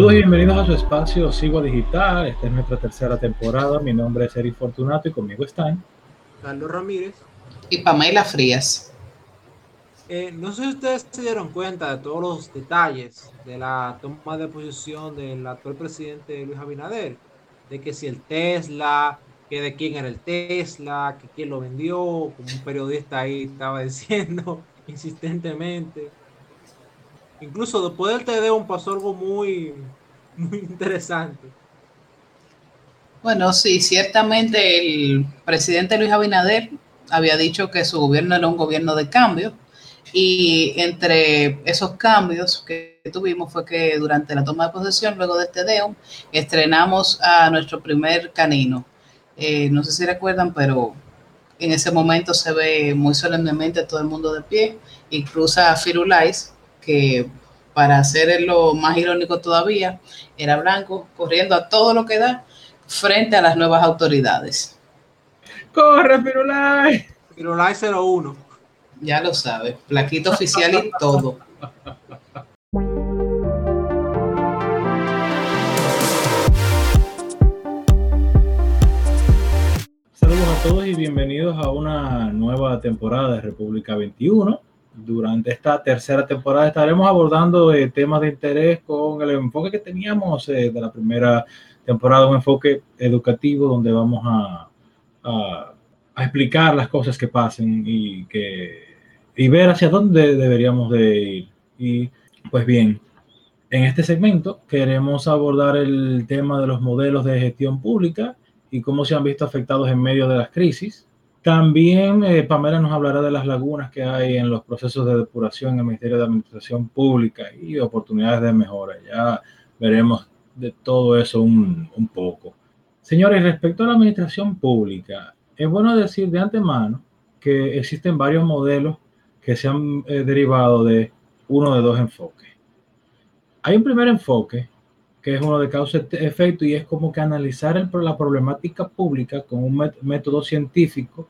Saludos y bienvenidos a su espacio Sigua Digital. Esta es nuestra tercera temporada. Mi nombre es Eric Fortunato y conmigo están Carlos Ramírez y Pamela Frías. Eh, no sé si ustedes se dieron cuenta de todos los detalles de la toma de posición del actual presidente Luis Abinader, de que si el Tesla, que de quién era el Tesla, que quién lo vendió, como un periodista ahí estaba diciendo insistentemente. Incluso después del TD pasó algo muy, muy interesante. Bueno, sí, ciertamente el presidente Luis Abinader había dicho que su gobierno era un gobierno de cambio y entre esos cambios que tuvimos fue que durante la toma de posesión, luego de este DEO, estrenamos a nuestro primer canino. Eh, no sé si recuerdan, pero en ese momento se ve muy solemnemente todo el mundo de pie cruza a Firulais, que para hacerlo más irónico todavía, era blanco, corriendo a todo lo que da frente a las nuevas autoridades. ¡Corre, Firulais! Firulais 01. Ya lo sabes, plaquito oficial y todo. Saludos a todos y bienvenidos a una nueva temporada de República 21 durante esta tercera temporada estaremos abordando eh, temas de interés con el enfoque que teníamos eh, de la primera temporada, un enfoque educativo donde vamos a, a, explicar las cosas que pasen y, que, y ver hacia dónde deberíamos de ir. Y pues bien, en este segmento queremos abordar el tema de los modelos de gestión pública y cómo se han visto afectados en medio de las crisis también eh, Pamela nos hablará de las lagunas que hay en los procesos de depuración en el Ministerio de Administración Pública y oportunidades de mejora. Ya veremos de todo eso un, poco. Señores, respecto a la administración pública, es bueno decir de antemano que existen varios modelos que se han eh, derivado de uno de dos enfoques. Hay un primer enfoque que es uno de causa-efecto y es como que analizar la problemática pública con un método científico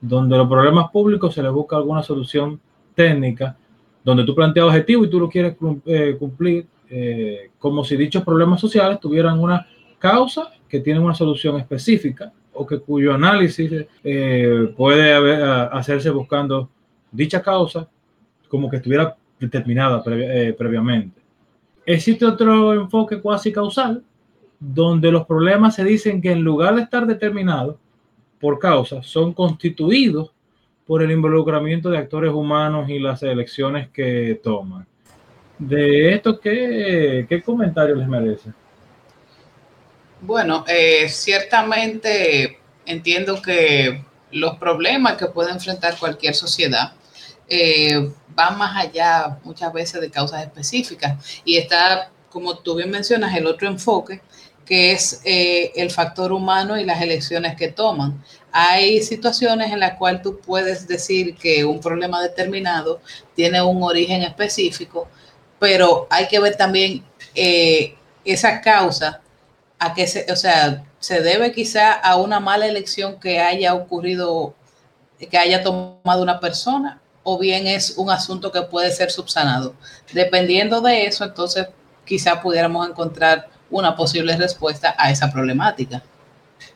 donde los problemas públicos se les busca alguna solución técnica, donde tú planteas objetivos y tú lo quieres eh, cumplir, eh, como si dichos problemas sociales tuvieran una causa que tiene una solución específica o que cuyo análisis eh, puede hacerse buscando dicha causa como que estuviera determinada previamente. Existe otro enfoque cuasi causal, donde los problemas se dicen que en lugar de estar determinados por causas, son constituidos por el involucramiento de actores humanos y las elecciones que toman. De esto, ¿qué, qué comentario les merece? Bueno, eh, ciertamente entiendo que los problemas que puede enfrentar cualquier sociedad eh, van más allá muchas veces de causas específicas. Y está, como tú bien mencionas, el otro enfoque, que es eh, el factor humano y las elecciones que toman. Hay situaciones en las cuales tú puedes decir que un problema determinado tiene un origen específico, pero hay que ver también eh, esa causa a que se, o sea, se debe quizá a una mala elección que haya ocurrido, que haya tomado una persona o bien es un asunto que puede ser subsanado. Dependiendo de eso, entonces quizá pudiéramos encontrar una posible respuesta a esa problemática.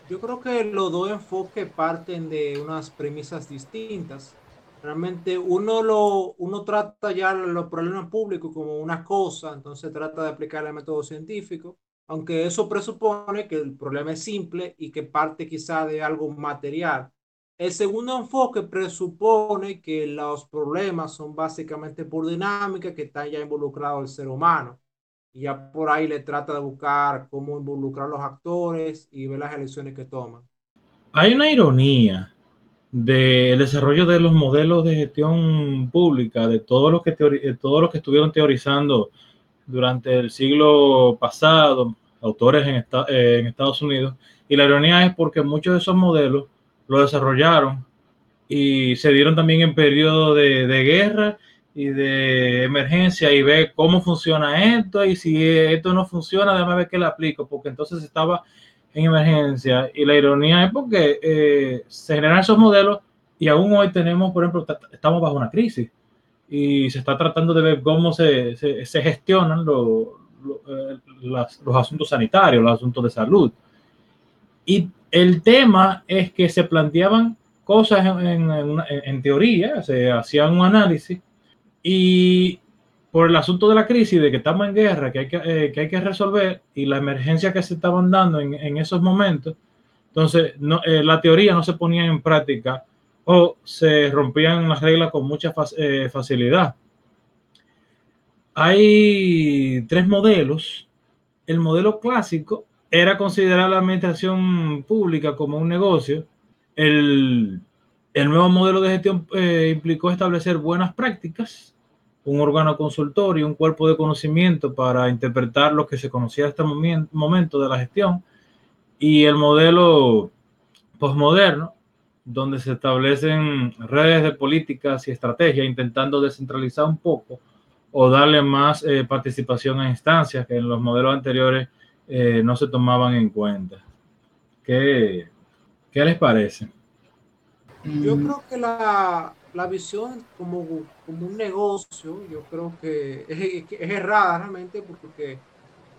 Yo creo que los dos enfoques parten de unas premisas distintas. Realmente uno, lo, uno trata ya los problemas públicos como una cosa, entonces trata de aplicar el método científico, aunque eso presupone que el problema es simple y que parte quizá de algo material. El segundo enfoque presupone que los problemas son básicamente por dinámica que está ya involucrado el ser humano. Y ya por ahí le trata de buscar cómo involucrar los actores y ver las elecciones que toman. Hay una ironía del desarrollo de los modelos de gestión pública, de todos los que, todos los que estuvieron teorizando durante el siglo pasado, autores en, en Estados Unidos. Y la ironía es porque muchos de esos modelos lo desarrollaron y se dieron también en periodo de, guerra y de emergencia y ve cómo funciona esto y si esto no funciona, déjame ver qué le aplico, porque entonces estaba en emergencia y la ironía es porque eh, se generan esos modelos y aún hoy tenemos, por ejemplo, estamos bajo una crisis y se está tratando de ver cómo se, se, gestionan los, los asuntos sanitarios, los asuntos de salud. Y el tema es que se planteaban cosas en, teoría, se hacían un análisis y por el asunto de la crisis, de que estamos en guerra, que hay que, eh, resolver y la emergencia que se estaban dando en, esos momentos, entonces no, eh, la teoría no se ponía en práctica o se rompían las reglas con mucha eh, facilidad. Hay tres modelos. El modelo clásico era considerar la administración pública como un negocio. El, nuevo modelo de gestión eh, implicó establecer buenas prácticas, un órgano consultor y un cuerpo de conocimiento para interpretar lo que se conocía hasta el momento de la gestión. Y el modelo postmoderno, donde se establecen redes de políticas y estrategias intentando descentralizar un poco o darle más eh, participación a instancias que en los modelos anteriores eh, no se tomaban en cuenta. ¿Qué, qué les parece? Yo creo que la, la visión como, como, un negocio, yo creo que es, errada realmente porque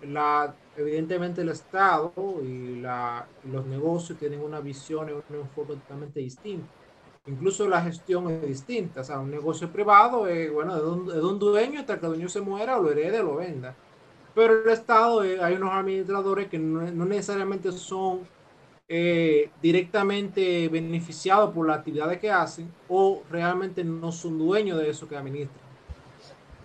la, evidentemente el Estado y, la, los negocios tienen una visión y un enfoque totalmente distinto. Incluso la gestión es distinta. O sea, un negocio privado es, bueno, de un, de un dueño hasta que el dueño se muera o lo herede o lo venda. Pero el Estado, eh, hay unos administradores que no, necesariamente son eh, directamente beneficiados por las actividades que hacen o realmente no son dueños de eso que administran.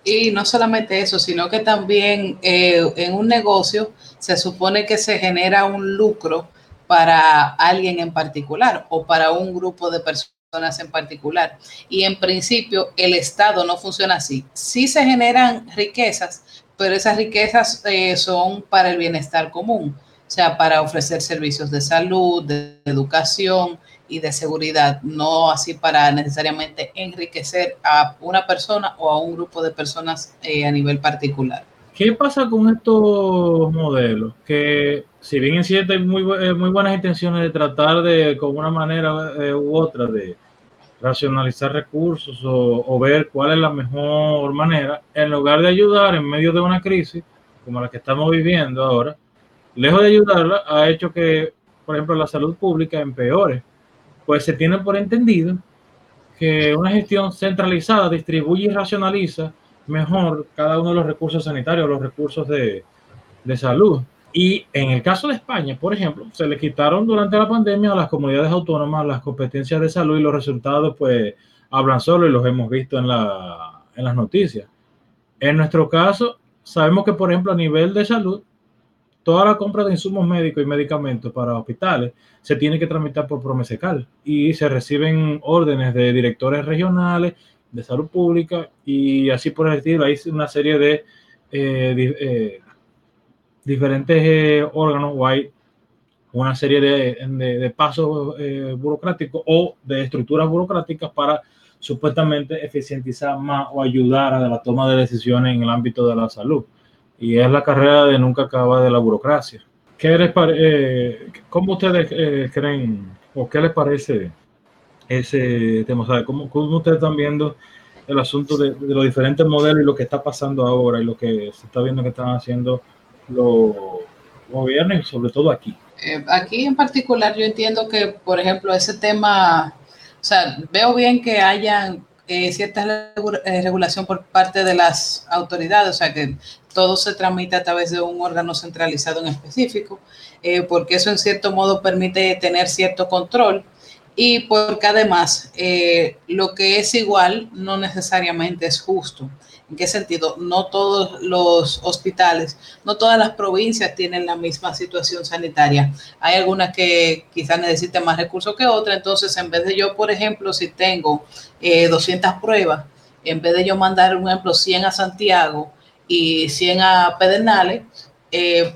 Y no solamente eso, sino que también eh, en un negocio se supone que se genera un lucro para alguien en particular o para un grupo de personas en particular. Y en principio el Estado no funciona así. Sí se generan riquezas, pero esas riquezas eh, son para el bienestar común, o sea, para ofrecer servicios de salud, de educación y de seguridad, no así para necesariamente enriquecer a una persona o a un grupo de personas eh, a nivel particular. ¿Qué pasa con estos modelos? Que si bien es cierto hay muy, eh, muy buenas intenciones de tratar de, con una manera u otra, de racionalizar recursos o, ver cuál es la mejor manera, en lugar de ayudar en medio de una crisis como la que estamos viviendo ahora, lejos de ayudarla, ha hecho que, por ejemplo, la salud pública empeore. Pues se tiene por entendido que una gestión centralizada distribuye y racionaliza mejor cada uno de los recursos sanitarios, los recursos de, de salud. Y en el caso de España, por ejemplo, se le quitaron durante la pandemia a las comunidades autónomas las competencias de salud y los resultados pues hablan solo y los hemos visto en, la, en las noticias. En nuestro caso, sabemos que, por ejemplo, a nivel de salud, toda la compra de insumos médicos y medicamentos para hospitales se tiene que tramitar por Promesecal y se reciben órdenes de directores regionales de salud pública y así por el estilo. Hay una serie de eh, eh, diferentes eh, órganos o hay una serie de, pasos eh, burocráticos o de estructuras burocráticas para supuestamente eficientizar más o ayudar a la toma de decisiones en el ámbito de la salud. Y es la carrera de nunca acabar de la burocracia. ¿Qué les eh, ¿Cómo ustedes creen o qué les parece ese tema? ¿cómo, ¿Cómo, ustedes están viendo el asunto de, de los diferentes modelos y lo que está pasando ahora y lo que se está viendo que están haciendo los gobiernos, sobre todo aquí. Eh, aquí en particular yo entiendo que, por ejemplo, ese tema, o sea, veo bien que haya eh, cierta eh, regulación por parte de las autoridades, o sea, que todo se tramite a través de un órgano centralizado en específico, porque eso en cierto modo permite tener cierto control y porque además lo que es igual no necesariamente es justo. ¿En qué sentido? No todos los hospitales, no todas las provincias tienen la misma situación sanitaria. Hay algunas que quizás necesiten más recursos que otras. Entonces, en vez de yo, por ejemplo, si tengo 200 eh, pruebas, en vez de yo mandar, un ejemplo, 100 a Santiago y 100 a Pedernales, eh,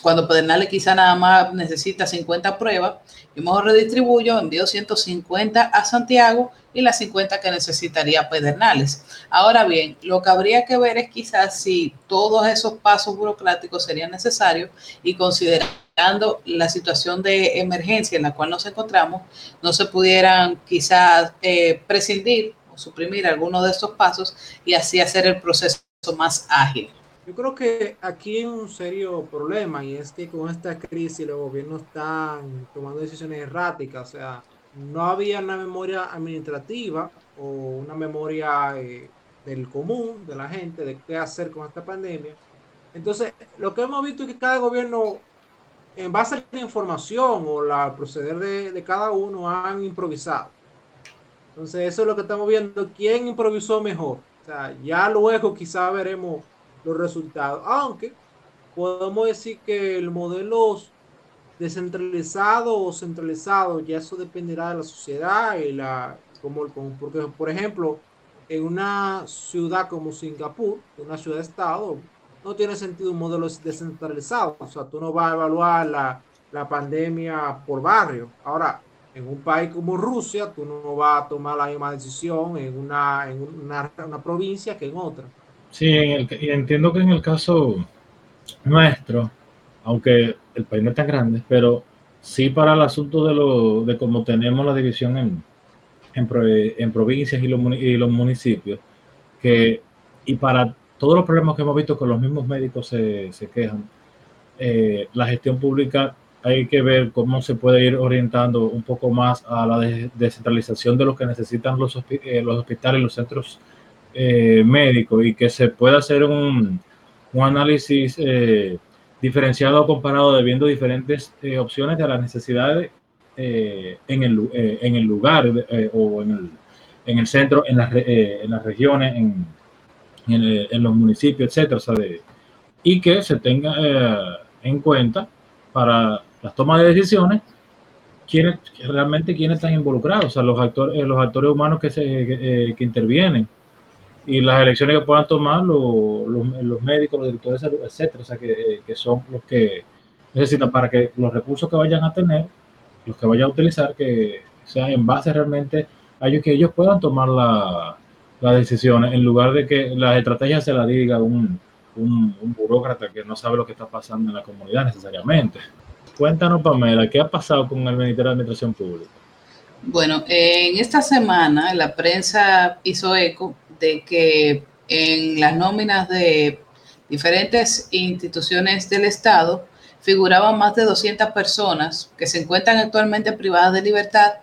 cuando Pedernales quizá nada más necesita 50 pruebas, yo mejor redistribuyo, envío 150 a Santiago y las 50 que necesitaría Pedernales. Ahora bien, lo que habría que ver es quizás si todos esos pasos burocráticos serían necesarios y considerando la situación de emergencia en la cual nos encontramos, no se pudieran quizás eh, prescindir o suprimir algunos de estos pasos y así hacer el proceso más ágil. Yo creo que aquí hay un serio problema y es que con esta crisis los gobiernos están tomando decisiones erráticas, o sea, no había una memoria administrativa o una memoria eh, del común, de la gente, de qué hacer con esta pandemia. Entonces, lo que hemos visto es que cada gobierno, en base a la información o la proceder de, de cada uno, han improvisado. Entonces, eso es lo que estamos viendo. ¿Quién improvisó mejor? O sea, ya luego quizá veremos los resultados. Aunque podemos decir que el modelo descentralizado o centralizado, ya eso dependerá de la sociedad y la, como, porque, por ejemplo, en una ciudad como Singapur, una ciudad-estado, no tiene sentido un modelo descentralizado. O sea, tú no vas a evaluar la, la pandemia por barrio. Ahora, en un país como Rusia, tú no vas a tomar la misma decisión en una, en una, una provincia que en otra. Sí, y entiendo que en el caso nuestro, aunque el país no es tan grande, pero sí para el asunto de, lo, de cómo tenemos la división en, en, provincias y los, y los, municipios, que, y para todos los problemas que hemos visto que los mismos médicos se, se quejan, eh, la gestión pública hay que ver cómo se puede ir orientando un poco más a la descentralización de lo que necesitan los, eh, los hospitales, los centros eh, médicos y que se pueda hacer un, un análisis eh, diferenciado o comparado de viendo diferentes eh, opciones de las necesidades eh, en, el, en el lugar o en el, en el centro, en, las, en las regiones, en, en, los municipios, etcétera, y que se tenga en cuenta para las tomas de decisiones quiénes realmente quiénes están involucrados, o sea, los actores, los actores humanos que, se, que intervienen y las elecciones que puedan tomar los, los, médicos, los directores de salud, etcétera, o sea, que, que, son los que necesitan para que los recursos que vayan a tener, los que vayan a utilizar, que sean en base realmente a ellos, que ellos puedan tomar las la decisiones, en lugar de que las estrategias se las diga un, un, un, burócrata que no sabe lo que está pasando en la comunidad necesariamente. Cuéntanos, Pamela, ¿qué ha pasado con el Ministerio de Administración Pública? Bueno, en esta semana la prensa hizo eco que en las nóminas de diferentes instituciones del Estado figuraban más de 200 personas que se encuentran actualmente privadas de libertad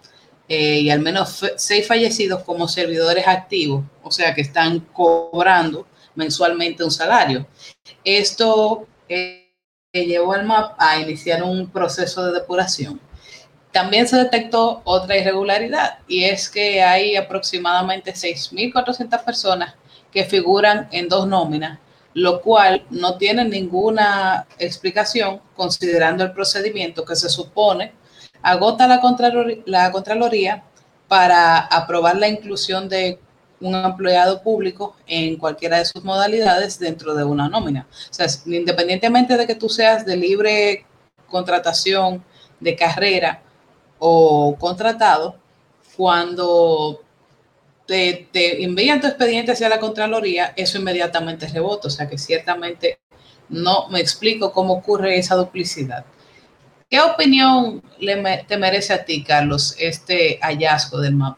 eh, y al menos seis fallecidos como servidores activos, o sea que están cobrando mensualmente un salario. Esto eh, llevó al MAP a iniciar un proceso de depuración. También se detectó otra irregularidad y es que hay aproximadamente 6.400 personas que figuran en dos nóminas, lo cual no tiene ninguna explicación considerando el procedimiento que se supone agota la Contraloría, para aprobar la inclusión de un empleado público en cualquiera de sus modalidades dentro de una nómina. O sea, independientemente de que tú seas de libre contratación, de carrera o contratado, cuando te, te, envían tu expediente hacia la Contraloría, eso inmediatamente rebota. O sea que ciertamente no me explico cómo ocurre esa duplicidad. ¿Qué opinión le, te merece a ti, Carlos, este hallazgo del mapa?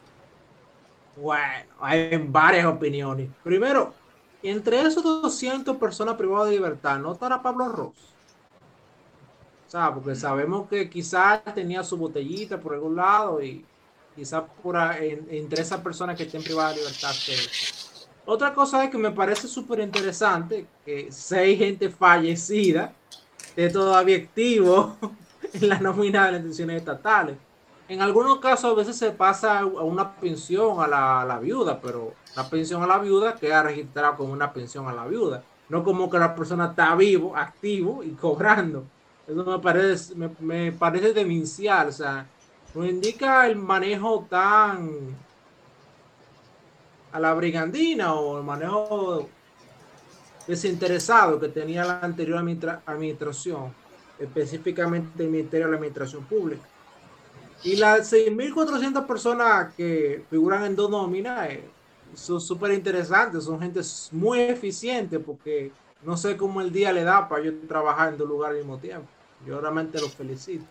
Bueno, hay varias opiniones. Primero, entre esos 200 personas privadas de libertad, ¿no estará Pablo Ross? Porque sabemos que quizás tenía su botellita por algún lado y quizás por entre esas personas que estén privadas de libertad. Otra cosa es que me parece súper interesante que seis gente fallecida esté todavía activo en la nómina de las instituciones estatales. En algunos casos a veces se pasa a una pensión a la, a la viuda, pero la pensión a la viuda queda registrada como una pensión a la viuda. No como que la persona está vivo, activo y cobrando. Eso me parece, me, parece demencial, o sea, nos indica el manejo tan a la brigandina o el manejo desinteresado que tenía la anterior administración, específicamente el Ministerio de la Administración Pública. Y las 6.400 personas que figuran en dos nóminas eh, son súper interesantes, son gente muy eficiente porque no sé cómo el día le da para yo trabajar en dos lugares al mismo tiempo. Yo realmente los felicito.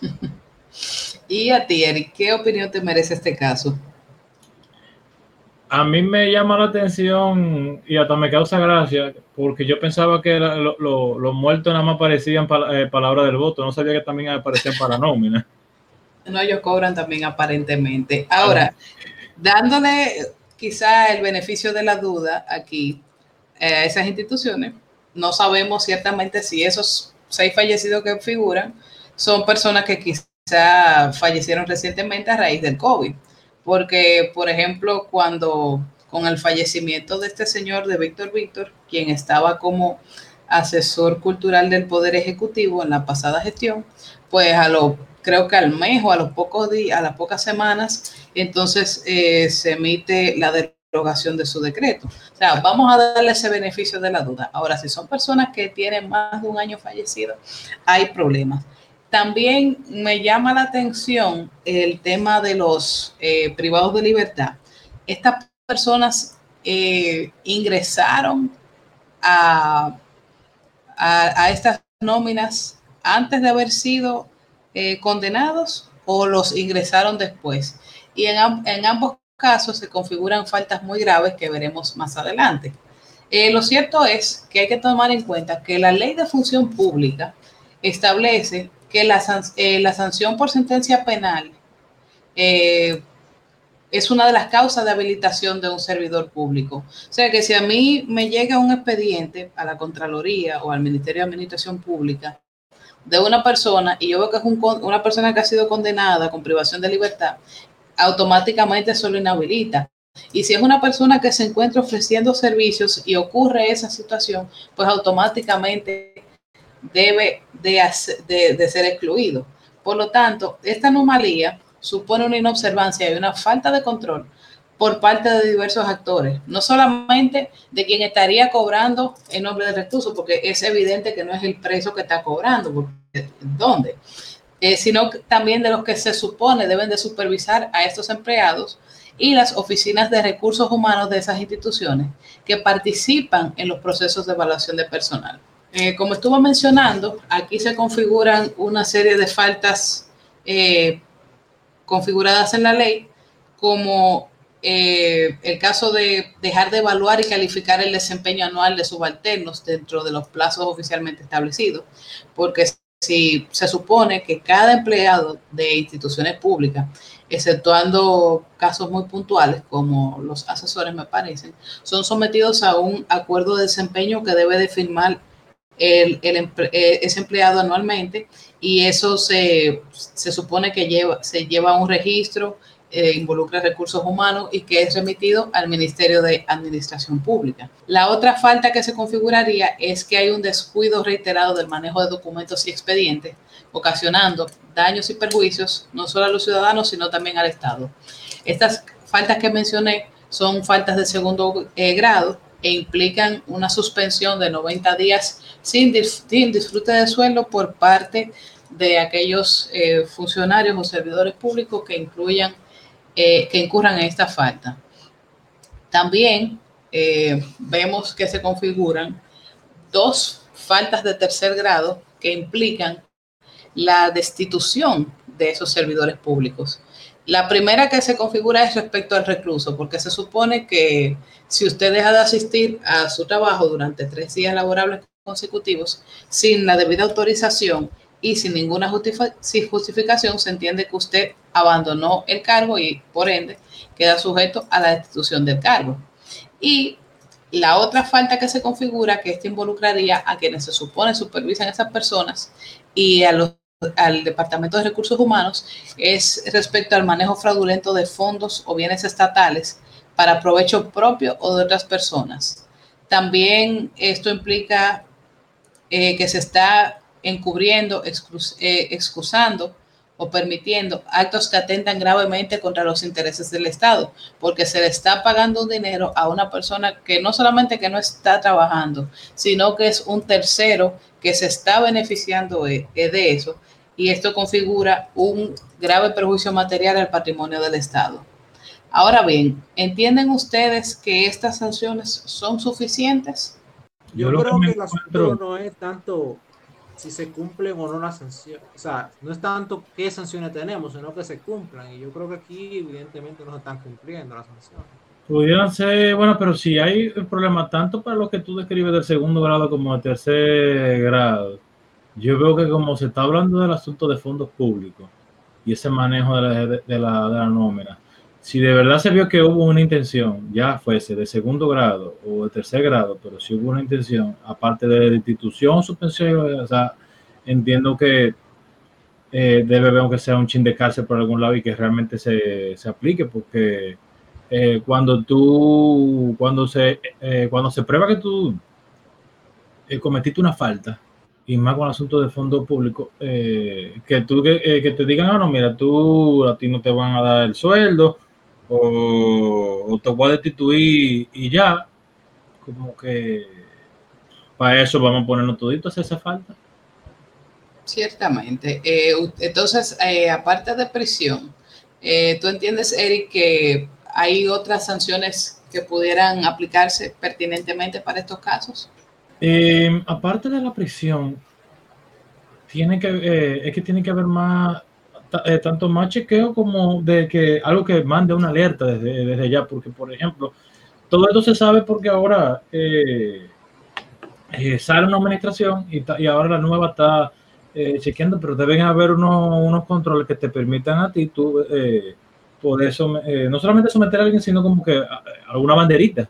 y a ti, Eric, ¿qué opinión te merece este caso? a mí me llama la atención y hasta me causa gracia porque yo pensaba que los muertos nada más aparecían para eh, palabra del voto, no sabía que también aparecían para nómina. No, ellos cobran también aparentemente. Ahora, dándole quizá el beneficio de la duda aquí eh, a esas instituciones, no sabemos ciertamente si esos seis fallecidos que figuran son personas que quizá fallecieron recientemente a raíz del COVID. Porque, por ejemplo, cuando con el fallecimiento de este señor, de Víctor Víctor, quien estaba como asesor cultural del Poder Ejecutivo en la pasada gestión, pues a lo, creo que al mes o a los pocos días, a las pocas semanas, entonces eh, se emite la de su decreto. O sea, vamos a darle ese beneficio de la duda. Ahora, si son personas que tienen más de un año fallecido, hay problemas. También me llama la atención el tema de los eh, privados de libertad. Estas personas eh, ingresaron a, a, estas nóminas antes de haber sido eh, condenados o los ingresaron después. Y en, en, ambos casos se configuran faltas muy graves que veremos más adelante. lo cierto es que hay que tomar en cuenta que la ley de función pública establece que la, eh, la sanción por sentencia penal eh, es una de las causas de habilitación de un servidor público. O sea que si a mí me llega un expediente a la Contraloría o al Ministerio de Administración Pública de una persona y yo veo que es una persona que ha sido condenada con privación de libertad, automáticamente eso lo inhabilita. Y si es una persona que se encuentra ofreciendo servicios y ocurre esa situación, pues automáticamente debe de, ser excluido. Por lo tanto, esta anomalía supone una inobservancia y una falta de control por parte de diversos actores, no solamente de quien estaría cobrando en nombre del recurso, porque es evidente que no es el precio que está cobrando, ¿dónde? Eh, sino también de los que se supone deben de supervisar a estos empleados y las oficinas de recursos humanos de esas instituciones que participan en los procesos de evaluación de personal. Eh, como estuvo mencionando, aquí se configuran una serie de faltas eh, configuradas en la ley, como el caso de dejar de evaluar y calificar el desempeño anual de subalternos dentro de los plazos oficialmente establecidos, porque si se supone que cada empleado de instituciones públicas, exceptuando casos muy puntuales como los asesores me parecen, son sometidos a un acuerdo de desempeño que debe de firmar el, eh, es empleado anualmente y eso se, supone que lleva, se lleva un registro, eh, involucra recursos humanos y que es remitido al Ministerio de Administración Pública. La otra falta que se configuraría es que hay un descuido reiterado del manejo de documentos y expedientes, ocasionando daños y perjuicios no solo a los ciudadanos, sino también al Estado. Estas faltas que mencioné son faltas de segundo eh, grado e implican una suspensión de 90 días sin, disfrute de sueldo por parte de aquellos eh, funcionarios o servidores públicos que incluyan, eh, que incurran en esta falta. También eh, vemos que se configuran dos faltas de tercer grado que implican la destitución de esos servidores públicos. La primera que se configura es respecto al recluso, porque se supone que si usted deja de asistir a su trabajo durante tres días laborables consecutivos sin la debida autorización y sin ninguna justificación, se entiende que usted abandonó el cargo y por ende queda sujeto a la destitución del cargo. Y la otra falta que se configura, que esto involucraría a quienes se supone supervisan a esas personas y a los al Departamento de Recursos Humanos es respecto al manejo fraudulento de fondos o bienes estatales para provecho propio o de otras personas. También esto implica eh, que se está encubriendo, eh, excusando o permitiendo actos que atentan gravemente contra los intereses del Estado, porque se le está pagando un dinero a una persona que no solamente que no está trabajando, sino que es un tercero que se está beneficiando de, de eso y esto configura un grave perjuicio material al patrimonio del Estado. Ahora bien, ¿entienden ustedes que estas sanciones son suficientes? Yo, creo que, el asunto no es tanto si se cumplen o no las sanciones, o sea, no es tanto qué sanciones tenemos, sino que se cumplan. Y yo creo que aquí evidentemente no se están cumpliendo las sanciones. Pudieran ser, bueno, pero si hay problema tanto para lo que tú describes del segundo grado como del tercer grado, yo veo que como se está hablando del asunto de fondos públicos y ese manejo de la, de, la, de la nómina, si de verdad se vio que hubo una intención, ya fuese de segundo grado o de tercer grado, pero si hubo una intención, aparte de la institución, suspensión, o sea, entiendo que eh, debe ver que sea un chin de cárcel por algún lado y que realmente se, se aplique, porque eh, cuando tú, cuando se, eh, cuando se prueba que tú cometiste una falta, y más con el asunto de fondo público, que tú que, que, te digan, ah, no, mira, tú a ti no te van a dar el sueldo, o, o te voy a destituir y ya, como que para eso vamos a ponernos toditos esa falta. Ciertamente. entonces, aparte de prisión, ¿tú entiendes, Eric, que ¿Hay otras sanciones que pudieran aplicarse pertinentemente para estos casos? Eh, aparte de la prisión, tiene que, eh, es que tiene que haber más, eh, tanto más chequeo como de que algo que mande una alerta desde, desde ya, porque por ejemplo, todo esto se sabe porque ahora eh, eh, sale una administración y, y, ahora la nueva está chequeando, pero deben haber unos, unos controles que te permitan a ti tú por eso, eh, no solamente someter a alguien, sino como que alguna banderita.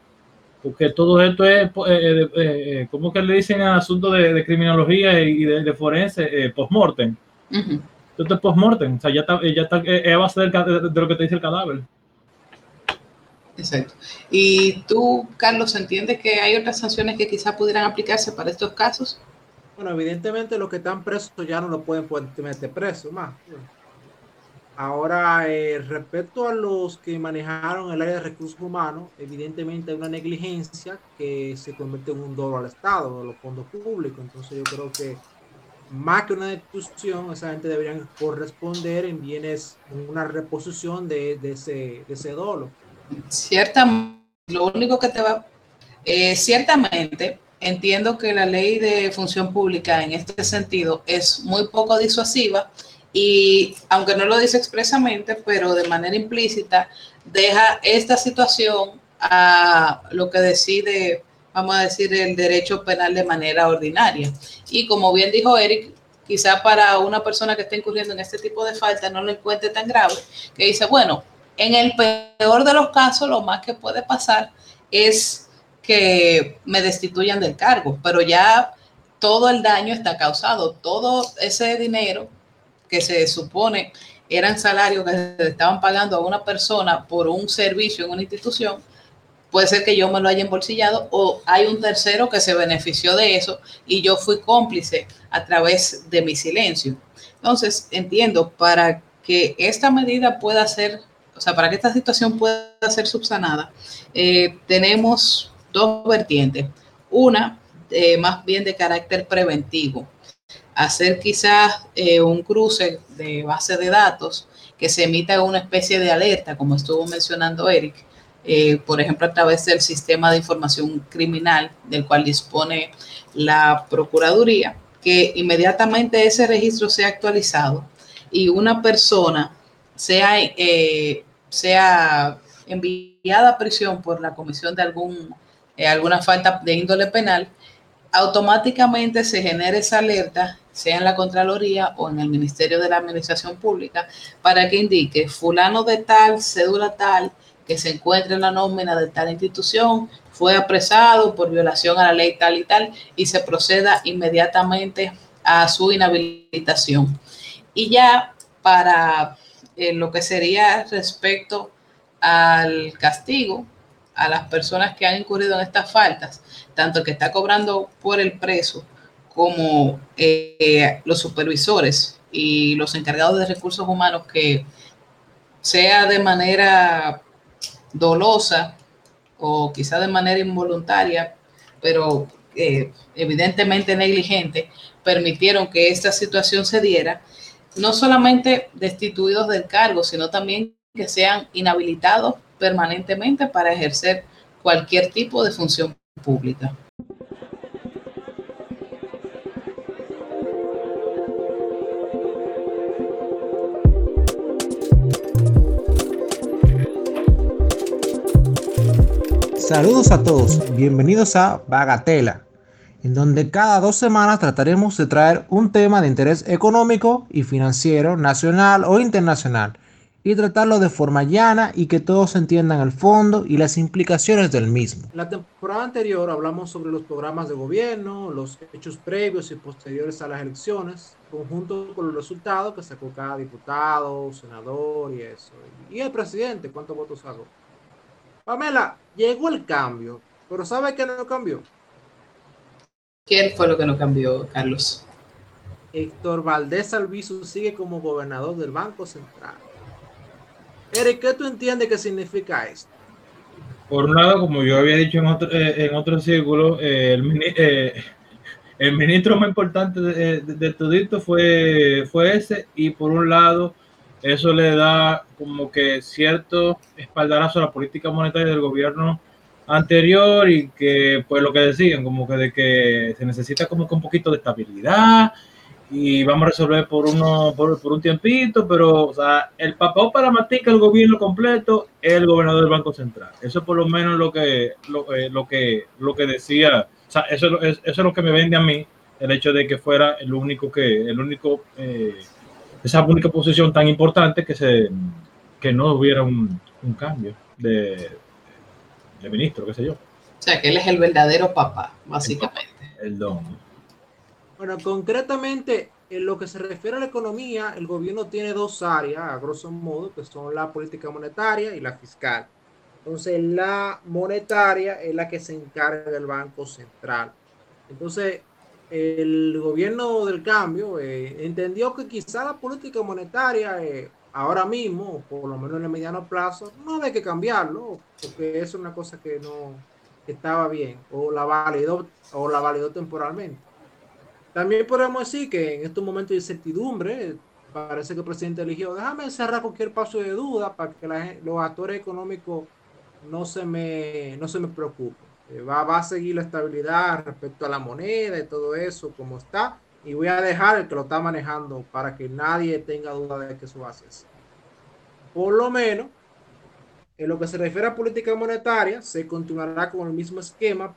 Porque todo esto es, eh, eh, que le dicen al asunto de, de criminología y de, forense, post-mortem. Esto es post-mortem, o sea, ya está, ya está es a base del, de, de lo que te dice el cadáver. Exacto. ¿Y tú, Carlos, entiendes que hay otras sanciones que quizás pudieran aplicarse para estos casos? Bueno, evidentemente los que están presos ya no lo pueden meter preso más. Ahora, eh, respecto a los que manejaron el área de recursos humanos, evidentemente hay una negligencia que se convierte en un dolo al Estado, de los fondos públicos. Entonces yo creo que más que una destitución, esa gente debería corresponder en bienes, en una reposición de, ese, ese dolo. Ciertamente, lo único que te va, eh, ciertamente, entiendo que la ley de función pública en este sentido es muy poco disuasiva y aunque no lo dice expresamente, pero de manera implícita, deja esta situación a lo que decide, vamos a decir, el derecho penal de manera ordinaria. Y como bien dijo Eric, quizá para una persona que está incurriendo en este tipo de falta no lo encuentre tan grave, que dice, bueno, en el peor de los casos, lo más que puede pasar es que me destituyan del cargo, pero ya todo el daño está causado, todo ese dinero que se supone eran salarios que se estaban pagando a una persona por un servicio en una institución, puede ser que yo me lo haya embolsillado o hay un tercero que se benefició de eso y yo fui cómplice a través de mi silencio. Entonces, entiendo, para que esta medida pueda ser, o sea, para que esta situación pueda ser subsanada, eh, tenemos dos vertientes. Una, eh, más bien de carácter preventivo hacer quizás eh, un cruce de base de datos que se emita una especie de alerta, como estuvo mencionando Eric, eh, por ejemplo, a través del sistema de información criminal del cual dispone la Procuraduría, que inmediatamente ese registro sea actualizado y una persona sea, eh, sea enviada a prisión por la comisión de algún, eh, alguna falta de índole penal, automáticamente se genera esa alerta, sea en la Contraloría o en el Ministerio de la Administración Pública, para que indique fulano de tal, cédula tal, que se encuentra en la nómina de tal institución, fue apresado por violación a la ley tal y tal, y se proceda inmediatamente a su inhabilitación. Y ya para eh, lo que sería respecto al castigo, a las personas que han incurrido en estas faltas, tanto el que está cobrando por el preso como eh, los supervisores y los encargados de recursos humanos que sea de manera dolosa o quizá de manera involuntaria, pero eh, evidentemente negligente, permitieron que esta situación se diera, no solamente destituidos del cargo, sino también que sean inhabilitados permanentemente para ejercer cualquier tipo de función pública. Saludos a todos, bienvenidos a Bagatela, en donde cada dos semanas trataremos de traer un tema de interés económico y financiero nacional o internacional y tratarlo de forma llana y que todos entiendan el fondo y las implicaciones del mismo. La temporada anterior hablamos sobre los programas de gobierno, los hechos previos y posteriores a las elecciones, conjunto con los resultados que sacó cada diputado, senador y eso. Y el presidente, ¿cuántos votos sacó? Pamela, llegó el cambio, pero ¿sabe qué no cambió? ¿Qué fue lo que no cambió, Carlos? Héctor Valdés Albizu sigue como gobernador del Banco Central. Eric, ¿qué tú entiendes que significa esto? Por un lado, como yo había dicho en otro, eh, en otro círculo, eh, el, eh, el, ministro más importante de, de, todito fue, fue ese, y por un lado, eso le da como que cierto espaldarazo a la política monetaria del gobierno anterior y que pues lo que decían, como que de que se necesita como que un poquito de estabilidad, y vamos a resolver por uno por, un tiempito, pero o sea, el papá para matica el gobierno completo es el gobernador del Banco Central. Eso es por lo menos lo que lo, eh, lo que lo que decía, o sea, eso, es, eso es lo que me vende a mí el hecho de que fuera el único que el único eh, esa única posición tan importante que se que no hubiera un, un cambio de, de ministro, qué sé yo. O sea, que él es el verdadero papá, básicamente. El don. Bueno, concretamente, en lo que se refiere a la economía, el gobierno tiene dos áreas, a grosso modo, que son la política monetaria y la fiscal. Entonces, la monetaria es la que se encarga del Banco Central. Entonces, el gobierno del cambio eh, entendió que quizá la política monetaria eh, ahora mismo, por lo menos en el mediano plazo, no hay que cambiarlo, porque es una cosa que no estaba bien, o la validó, o la validó temporalmente. También podemos decir que en estos momentos de incertidumbre, parece que el presidente eligió, déjame cerrar cualquier paso de duda para que los actores económicos no se me, no se me preocupen. Eh, va, va, a seguir la estabilidad respecto a la moneda y todo eso como está. Y voy a dejar el que lo está manejando para que nadie tenga duda de que eso va a ser. Por lo menos, en lo que se refiere a política monetaria, se continuará con el mismo esquema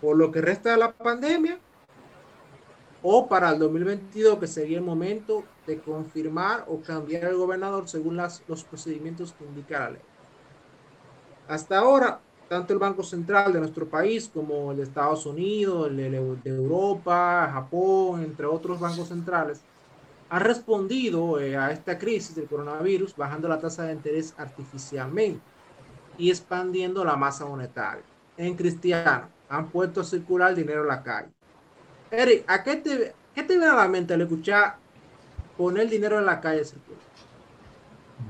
por lo que resta de la pandemia o para el 2022, que sería el momento de confirmar o cambiar el gobernador según las, los procedimientos que indica la ley. Hasta ahora, tanto el Banco Central de nuestro país como el de Estados Unidos, el de Europa, Japón, entre otros bancos centrales, han respondido eh, a esta crisis del coronavirus bajando la tasa de interés artificialmente y expandiendo la masa monetaria. En cristiano, han puesto a circular dinero en la calle Eric, ¿a qué te, qué viene a la mente al escuchar poner dinero en la calle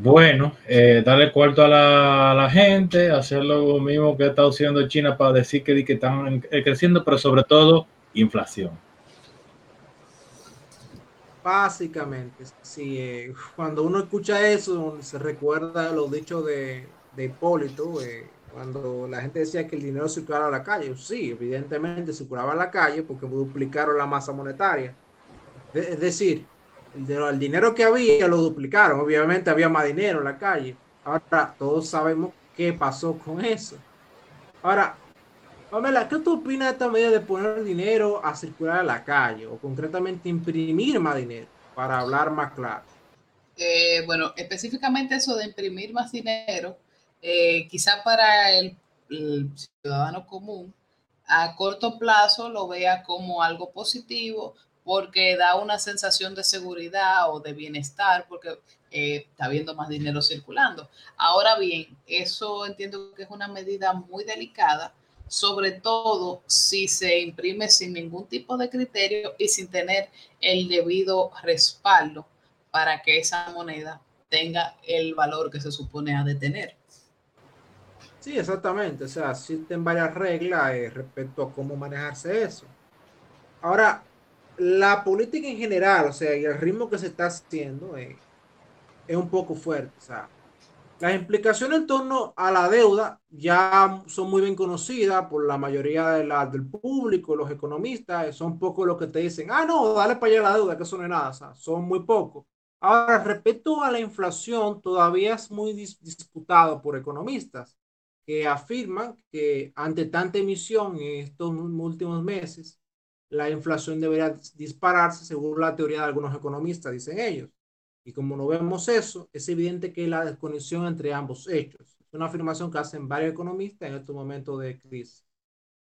Bueno, eh, darle cuarto a la, gente, hacer lo mismo que ha estado haciendo China para decir que, que están eh, creciendo, pero sobre todo inflación. Básicamente, sí, eh, cuando uno escucha eso, se recuerda los dichos de, de Hipólito, eh, cuando la gente decía que el dinero circulaba a la calle. Sí, evidentemente circulaba a la calle porque duplicaron la masa monetaria. Es decir, el, dinero que había lo duplicaron. Obviamente había más dinero en la calle. Ahora todos sabemos qué pasó con eso. Ahora, Pamela, ¿qué tú opinas de esta medida de poner dinero a circular a la calle o concretamente imprimir más dinero para hablar más claro? Eh, bueno, específicamente eso de imprimir más dinero eh, quizá para el, ciudadano común, a corto plazo lo vea como algo positivo porque da una sensación de seguridad o de bienestar porque eh, está viendo más dinero circulando. Ahora bien, eso entiendo que es una medida muy delicada, sobre todo si se imprime sin ningún tipo de criterio y sin tener el debido respaldo para que esa moneda tenga el valor que se supone ha de tener. Sí, exactamente. O sea, existen varias reglas eh, respecto a cómo manejarse eso. Ahora, la política en general, o sea, y el ritmo que se está haciendo eh, es un poco fuerte. O sea, las implicaciones en torno a la deuda ya son muy bien conocidas por la mayoría de la, del público, los economistas, son pocos los que te dicen, ah, no, dale para allá la deuda, que eso no es nada, o sea, son muy pocos. Ahora, respecto a la inflación, todavía es muy disputado por economistas que afirman que ante tanta emisión en estos últimos meses, la inflación debería dispararse según la teoría de algunos economistas, dicen ellos. Y como no vemos eso, es evidente que la desconexión entre ambos hechos. Es una afirmación que hacen varios economistas en estos momentos de crisis,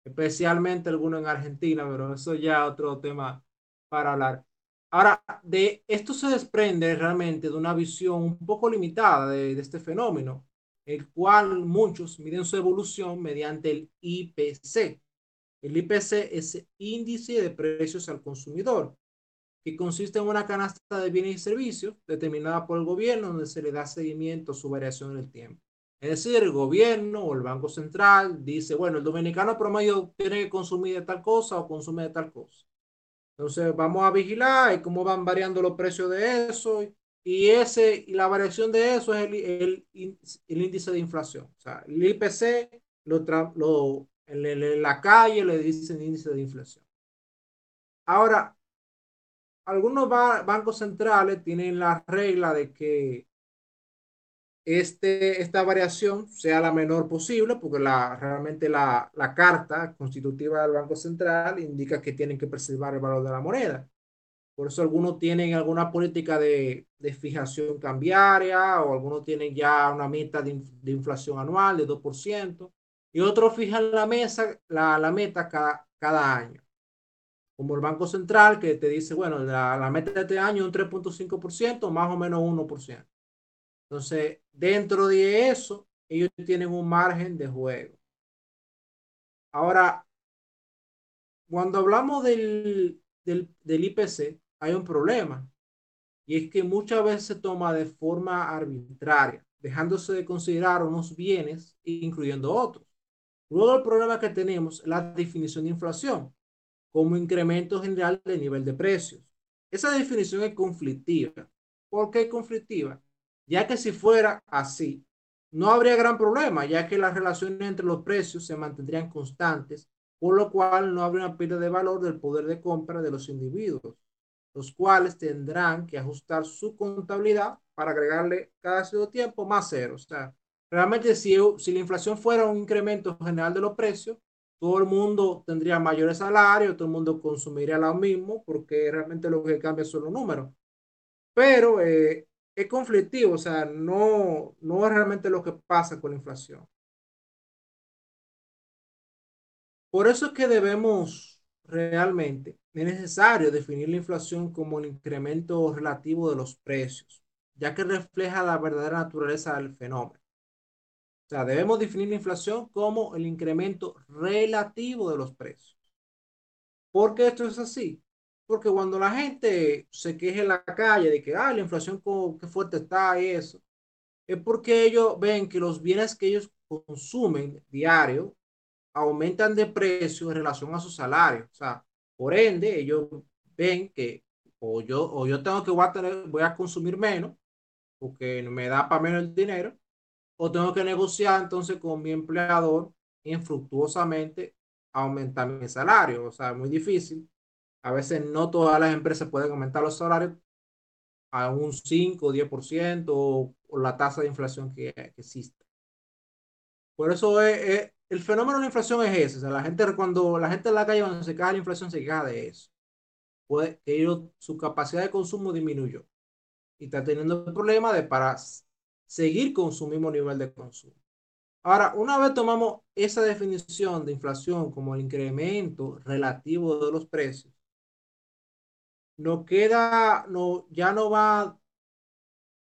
especialmente algunos en Argentina, pero eso ya otro tema para hablar. Ahora, de esto se desprende realmente de una visión un poco limitada de, de este fenómeno, el cual muchos miden su evolución mediante el IPC, el IPC es índice de precios al consumidor, que consiste en una canasta de bienes y servicios determinada por el gobierno donde se le da seguimiento a su variación en el tiempo. Es decir, el gobierno o el Banco Central dice, bueno, el dominicano promedio tiene que consumir de tal cosa o consume de tal cosa. Entonces vamos a vigilar cómo van variando los precios de eso y ese y la variación de eso es el, el, el índice de inflación. O sea, el IPC lo, lo en, la calle le dicen índice de inflación. Ahora, algunos bancos centrales tienen la regla de que este, esta variación sea la menor posible, porque la, realmente la, la, carta constitutiva del Banco Central indica que tienen que preservar el valor de la moneda. Por eso algunos tienen alguna política de, de fijación cambiaria o algunos tienen ya una meta de, de inflación anual de 2% y otros fijan la, mesa, la, la meta cada, cada año. Como el Banco Central que te dice, bueno, la, la meta de este año es un 3.5%, más o menos 1%. Entonces, dentro de eso, ellos tienen un margen de juego. Ahora, cuando hablamos del, del, del IPC, hay un problema. Y es que muchas veces se toma de forma arbitraria, dejándose de considerar unos bienes, incluyendo otros. Luego el problema que tenemos la definición de inflación como incremento general del nivel de precios. Esa definición es conflictiva. ¿Por qué conflictiva? Ya que si fuera así, no habría gran problema, ya que las relaciones entre los precios se mantendrían constantes, por lo cual no habría una pérdida de valor del poder de compra de los individuos, los cuales tendrán que ajustar su contabilidad para agregarle cada cierto tiempo más cero. O sea, Realmente, si, si la inflación fuera un incremento general de los precios, todo el mundo tendría mayores salarios, todo el mundo consumiría lo mismo, porque realmente lo que cambia son los números. Pero eh, es conflictivo, o sea, no, no es realmente lo que pasa con la inflación. Por eso es que debemos realmente, es necesario definir la inflación como el incremento relativo de los precios, ya que refleja la verdadera naturaleza del fenómeno. O sea, debemos definir la inflación como el incremento relativo de los precios. ¿Por qué esto es así? Porque cuando la gente se queja en la calle de que, ah, la inflación qué fuerte está y eso, es porque ellos ven que los bienes que ellos consumen diario aumentan de precio en relación a su salario. O sea, por ende, ellos ven que o yo, o yo tengo que voy a, tener, voy a consumir menos porque me da para menos el dinero o tengo que negociar entonces con mi empleador infructuosamente aumentar mi salario. O sea, muy difícil. A veces no todas las empresas pueden aumentar los salarios a un 5 o 10% o, la tasa de inflación que, existe. Por eso es, el fenómeno de la inflación es ese. O sea, la gente, cuando la gente en la calle cuando se cae la inflación se queja de eso. Puede que su capacidad de consumo disminuyó y está teniendo el problema de para seguir con su mismo nivel de consumo. Ahora, una vez tomamos esa definición de inflación como el incremento relativo de los precios, no queda, no, ya no va,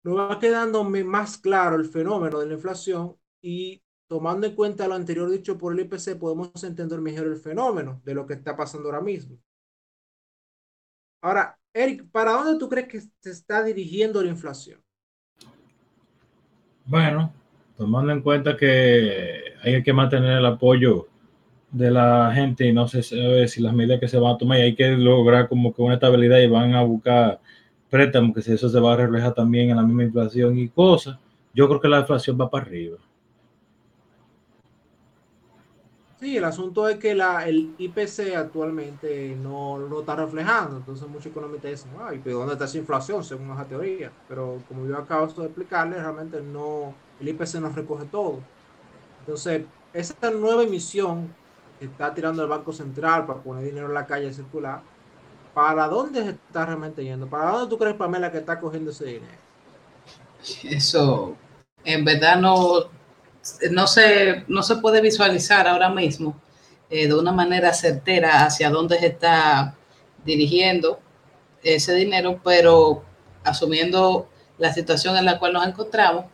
no va quedando más claro el fenómeno de la inflación y tomando en cuenta lo anterior dicho por el IPC, podemos entender mejor el fenómeno de lo que está pasando ahora mismo. Ahora, Eric, ¿para dónde tú crees que se está dirigiendo la inflación? Bueno, tomando en cuenta que hay que mantener el apoyo de la gente y no se sabe si las medidas que se van a tomar y hay que lograr como que una estabilidad y van a buscar préstamos, que si eso se va a reflejar también en la misma inflación y cosas, yo creo que la inflación va para arriba. Sí, el asunto es que la, el IPC actualmente no lo está reflejando, entonces muchos economistas dicen, ay, pero ¿dónde está esa inflación según esa teoría? Pero como yo acabo de explicarles, realmente no, el IPC no recoge todo. Entonces, esa nueva emisión que está tirando el Banco Central para poner dinero en la calle circular, ¿para dónde se está realmente yendo? ¿Para dónde tú crees, Pamela, que está cogiendo ese dinero? Eso, en verdad, no, no, se, no se puede visualizar ahora mismo eh, de una manera certera hacia dónde se está dirigiendo ese dinero, pero asumiendo la situación en la cual nos encontramos,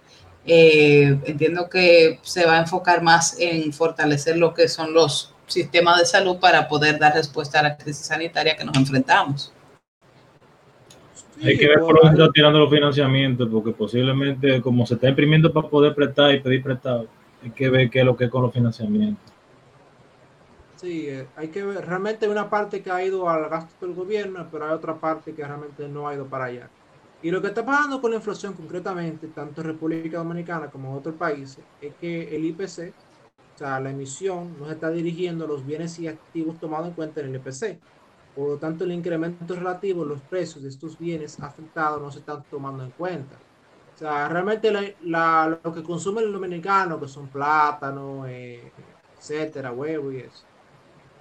eh, entiendo que se va a enfocar más en fortalecer lo que son los sistemas de salud para poder dar respuesta a la crisis sanitaria que nos enfrentamos. Hay que ver por dónde está tirando los financiamientos, porque posiblemente como se está imprimiendo para poder prestar y pedir prestado, hay que ver qué es lo que es con los financiamientos. Sí, eh, hay que ver, realmente hay una parte que ha ido al gasto del gobierno, pero hay otra parte que realmente no ha ido para allá. Y lo que está pasando con la inflación concretamente, tanto en República Dominicana como en otros países, es que el IPC, o sea, la emisión, no se está dirigiendo a los bienes y activos tomados en cuenta en el IPC. Por lo tanto, el incremento relativo en los precios de estos bienes afectados no se están tomando en cuenta. O sea, realmente lo que consume el dominicano, que son plátanos, eh, etcétera, huevos y eso,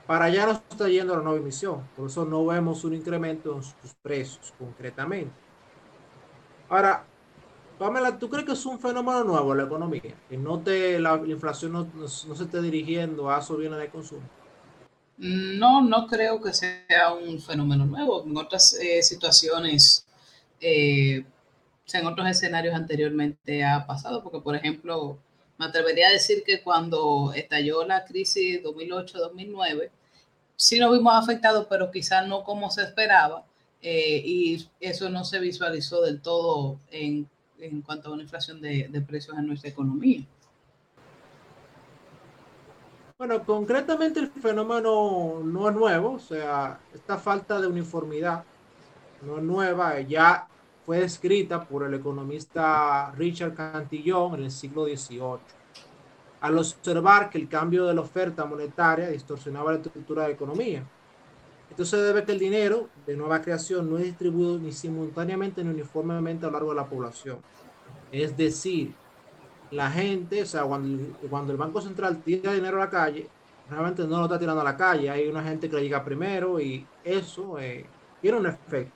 para allá no está yendo la nueva emisión. Por eso no vemos un incremento en sus precios concretamente. Ahora, Pamela, ¿tú crees que es un fenómeno nuevo la economía? Que no te, la, inflación no, se esté dirigiendo a esos bienes de consumo. No, no creo que sea un fenómeno nuevo. En otras eh, situaciones, eh, en otros escenarios anteriormente ha pasado, porque por ejemplo, me atrevería a decir que cuando estalló la crisis 2008-2009, sí nos vimos afectados, pero quizás no como se esperaba, eh, y eso no se visualizó del todo en, cuanto a una inflación de, precios en nuestra economía. Bueno, concretamente el fenómeno no es nuevo, o sea, esta falta de uniformidad no es nueva, ya fue descrita por el economista Richard Cantillon en el siglo XVIII. Al observar que el cambio de la oferta monetaria distorsionaba la estructura de la economía, esto se debe que el dinero de nueva creación no es distribuido ni simultáneamente ni uniformemente a lo largo de la población. Es decir, la gente, o sea, cuando, el Banco Central tira dinero a la calle, realmente no lo está tirando a la calle. Hay una gente que le llega primero y eso eh, tiene un efecto.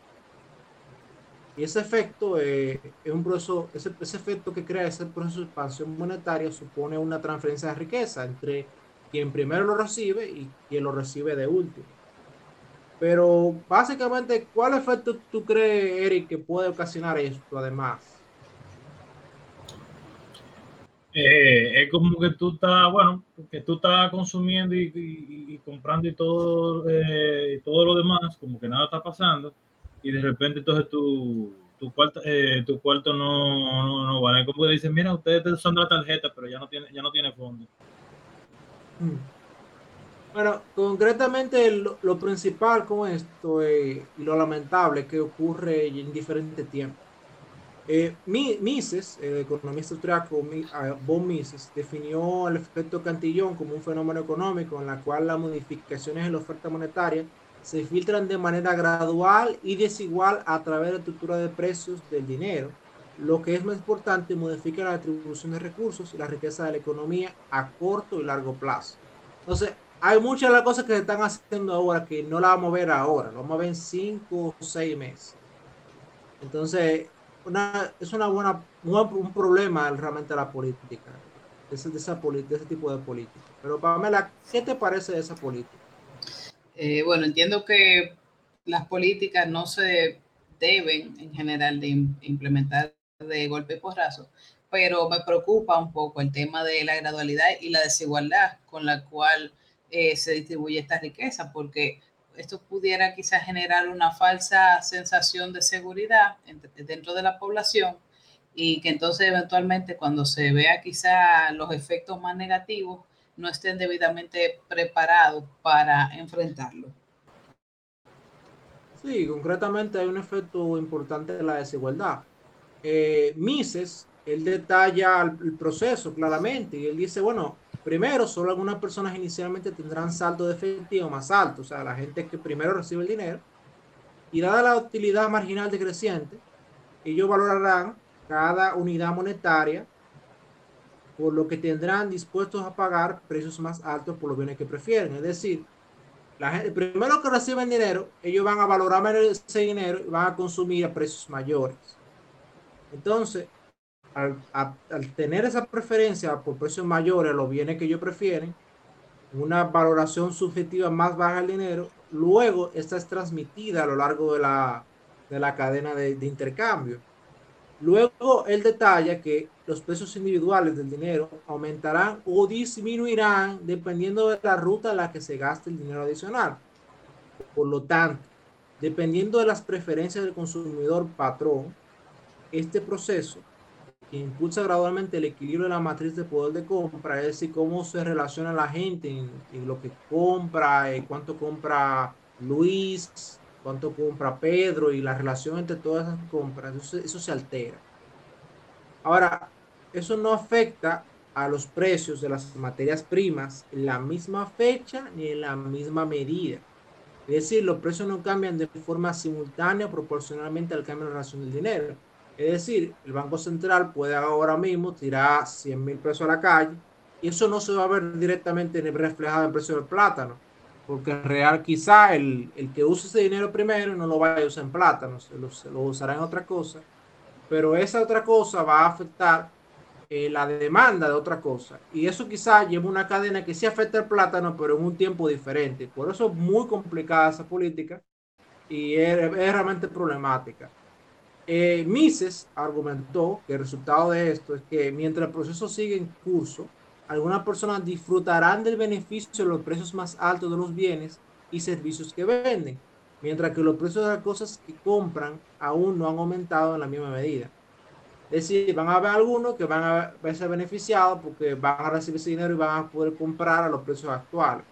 Y ese efecto eh, es un proceso, ese, ese efecto que crea ese proceso de expansión monetaria supone una transferencia de riqueza entre quien primero lo recibe y quien lo recibe de último. Pero básicamente, ¿cuál efecto tú crees, Eric, que puede ocasionar esto además? Eh, es como que tú estás, bueno, que tú estás consumiendo y, comprando y todo, eh, y todo lo demás, como que nada está pasando, y de repente entonces tu, tu cuarto, eh, tu cuarto no, no, no vale. Como que dicen, mira, usted está usando la tarjeta, pero ya no tiene, ya no tiene fondo. Mm. Bueno, concretamente lo, principal con esto y lo lamentable que ocurre en diferentes tiempos. Eh, Mises, el economista austriaco Von Mises, definió el efecto Cantillón como un fenómeno económico en el cual las modificaciones en la oferta monetaria se filtran de manera gradual y desigual a través de la estructura de precios del dinero. Lo que es más importante, modifica la distribución de recursos y la riqueza de la economía a corto y largo plazo. Entonces, hay muchas de las cosas que se están haciendo ahora que no las vamos a ver ahora, lo vamos a ver en cinco o seis meses. Entonces, es una buena, un problema realmente la política, de ese tipo de política. Pero Pamela, ¿qué te parece de esa política? Eh, bueno, entiendo que las políticas no se deben en general de implementar de golpe y porrazo, pero me preocupa un poco el tema de la gradualidad y la desigualdad con la cual eh, se distribuye esta riqueza, porque esto pudiera quizás generar una falsa sensación de seguridad dentro de la población y que entonces eventualmente cuando se vea quizá los efectos más negativos no estén debidamente preparados para enfrentarlo. Sí, concretamente hay un efecto importante de la desigualdad. Eh, Mises, él detalla el proceso claramente y él dice, bueno, Primero, solo algunas personas inicialmente tendrán saldo de efectivo más alto, o sea, la gente que primero recibe el dinero. Y dada la utilidad marginal decreciente, ellos valorarán cada unidad monetaria por lo que tendrán dispuestos a pagar precios más altos por los bienes que prefieren. Es decir, la gente, primero que reciben dinero, ellos van a valorar ese dinero y van a consumir a precios mayores. Entonces, al, tener esa preferencia por precios mayores a los bienes que ellos prefieren, una valoración subjetiva más baja del dinero, luego esta es transmitida a lo largo de la, de la cadena de, de intercambio. Luego él detalla que los precios individuales del dinero aumentarán o disminuirán dependiendo de la ruta en la que se gaste el dinero adicional. Por lo tanto, dependiendo de las preferencias del consumidor patrón, este proceso impulsa gradualmente el equilibrio de la matriz de poder de compra, es decir, cómo se relaciona la gente en, lo que compra, en cuánto compra Luis, cuánto compra Pedro y la relación entre todas esas compras, eso, eso se altera. Ahora, eso no afecta a los precios de las materias primas en la misma fecha ni en la misma medida. Es decir, los precios no cambian de forma simultánea proporcionalmente al cambio de la relación del dinero. Es decir, el Banco Central puede ahora mismo tirar 100 mil pesos a la calle y eso no se va a ver directamente reflejado en el precio del plátano, porque en real quizá el, el, que use ese dinero primero no lo vaya a usar en plátano, se lo, lo usará en otra cosa, pero esa otra cosa va a afectar eh, la demanda de otra cosa. Y eso quizá lleva una cadena que sí afecta el plátano, pero en un tiempo diferente. Por eso es muy complicada esa política y es, es realmente problemática. Eh, Mises argumentó que el resultado de esto es que mientras el proceso sigue en curso, algunas personas disfrutarán del beneficio de los precios más altos de los bienes y servicios que venden, mientras que los precios de las cosas que compran aún no han aumentado en la misma medida. Es decir, van a haber algunos que van a verse beneficiados porque van a recibir ese dinero y van a poder comprar a los precios actuales.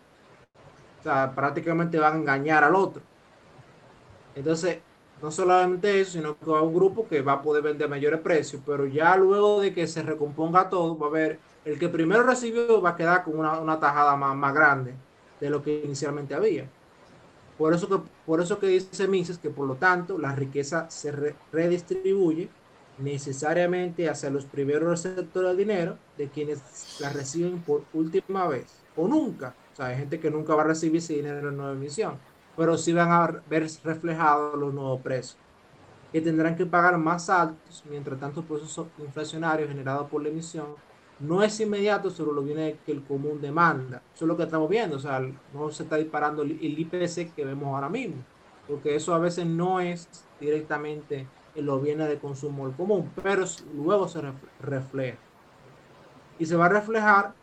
O sea, prácticamente van a engañar al otro. Entonces, no solamente eso, sino que va a un grupo que va a poder vender a mayores precios, pero ya luego de que se recomponga todo, va a haber el que primero recibió va a quedar con una, una tajada más, más, grande de lo que inicialmente había. Por eso que, por eso que dice Mises que por lo tanto la riqueza se re, redistribuye necesariamente hacia los primeros receptores del dinero de quienes la reciben por última vez o nunca. O sea, hay gente que nunca va a recibir ese dinero en nueva emisión pero sí van a ver reflejados los nuevos precios, que tendrán que pagar más altos, mientras tanto el proceso inflacionario generado por la emisión no es inmediato sobre lo viene que el común demanda. Eso es lo que estamos viendo, o sea, no se está disparando el IPC que vemos ahora mismo, porque eso a veces no es directamente en los bienes de consumo común, pero luego se refleja. Y se va a reflejar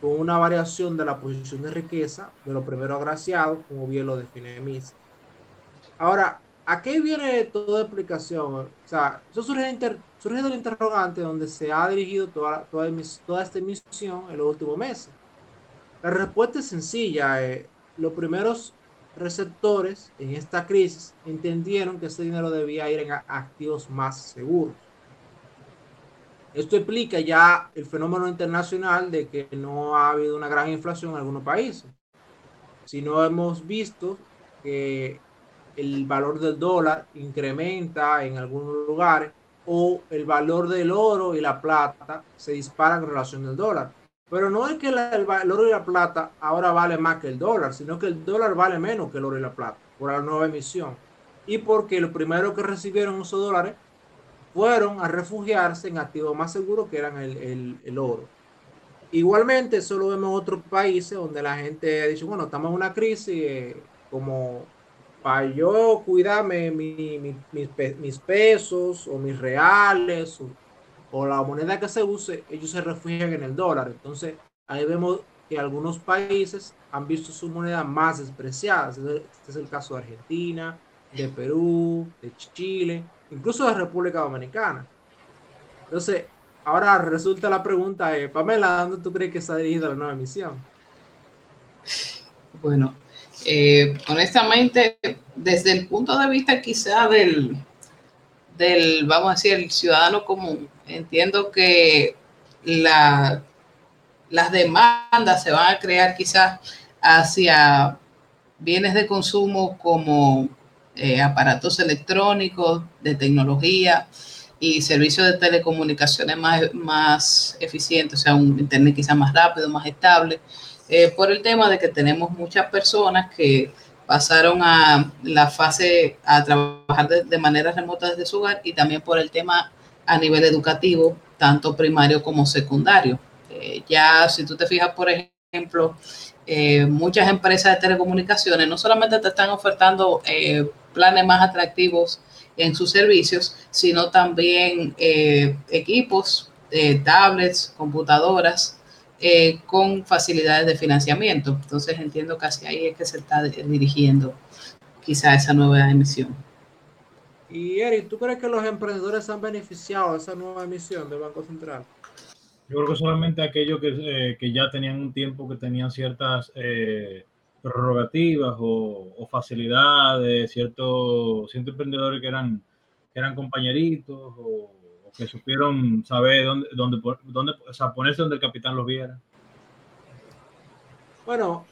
con una variación de la posición de riqueza de los primeros agraciados, como bien lo define Mises. Ahora, ¿a qué viene toda explicación? O sea, eso surge, inter, surge del interrogante donde se ha dirigido toda, toda, toda esta emisión en los últimos meses. La respuesta es sencilla. Eh, los primeros receptores en esta crisis entendieron que ese dinero debía ir en activos más seguros. Esto explica ya el fenómeno internacional de que no ha habido una gran inflación en algunos países. Si no hemos visto que el valor del dólar incrementa en algunos lugares o el valor del oro y la plata se disparan en relación al dólar. Pero no es que el oro y la plata ahora vale más que el dólar, sino que el dólar vale menos que el oro y la plata por la nueva emisión. Y porque lo primero que recibieron esos dólares fueron a refugiarse en activos más seguros que eran el, el, el oro. Igualmente, eso lo vemos en otros países donde la gente dicho, bueno, estamos en una crisis, eh, como para yo cuidarme mi, mi, mis, mis, pesos o mis reales o, o, la moneda que se use, ellos se refugian en el dólar. Entonces, ahí vemos que algunos países han visto su moneda más despreciadas. Este es el caso de Argentina, de Perú, de Chile incluso de República Dominicana. Entonces, ahora resulta la pregunta, eh, Pamela, ¿dónde tú crees que está dirigida la nueva emisión? Bueno, eh, honestamente, desde el punto de vista quizá del, del, vamos a decir, el ciudadano común, entiendo que la, las demandas se van a crear quizás hacia bienes de consumo como eh, aparatos electrónicos, de tecnología, y servicios de telecomunicaciones más, más eficientes, o sea, un internet quizá más rápido, más estable, eh, por el tema de que tenemos muchas personas que pasaron a la fase a trabajar de, manera remota desde su hogar y también por el tema a nivel educativo, tanto primario como secundario. Eh, ya si tú te fijas, por ejemplo, eh, muchas empresas de telecomunicaciones no solamente te están ofertando planes más atractivos en sus servicios, sino también eh, equipos, eh, tablets, computadoras eh, con facilidades de financiamiento. Entonces entiendo que hacia ahí es que se está dirigiendo quizá esa nueva emisión. Y Eric, ¿tú crees que los emprendedores han beneficiado de esa nueva emisión del Banco Central? Yo creo que solamente aquellos que, que ya tenían un tiempo que tenían ciertas prerrogativas o, facilidades, ciertos, ciertos emprendedores que eran, que eran compañeritos o, que supieron saber dónde, dónde, dónde o sea, ponerse donde el capitán los viera. Bueno,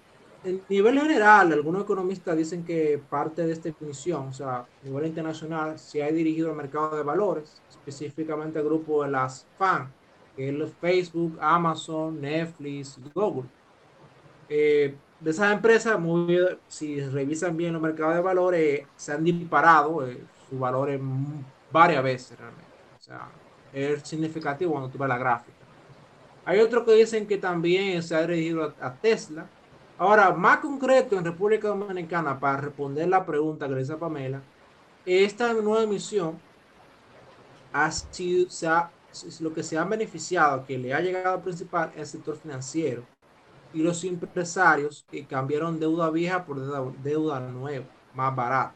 en nivel general, algunos economistas dicen que parte de esta definición, o sea, a nivel internacional, se ha dirigido al mercado de valores, específicamente al grupo de las FAN, es Facebook, Amazon, Netflix, Google. Eh, de esas empresas, muy, si revisan bien los mercados de valores, se han disparado eh, sus valores varias veces realmente. O sea, es significativo cuando tú ves la gráfica. Hay otros que dicen que también se ha dirigido a, Tesla. Ahora, más concreto en República Dominicana, para responder la pregunta que le hizo Pamela, esta nueva emisión ha sido, lo que se ha beneficiado, que le ha llegado principal, es el sector financiero y los empresarios que cambiaron deuda vieja por deuda, nueva, más barata.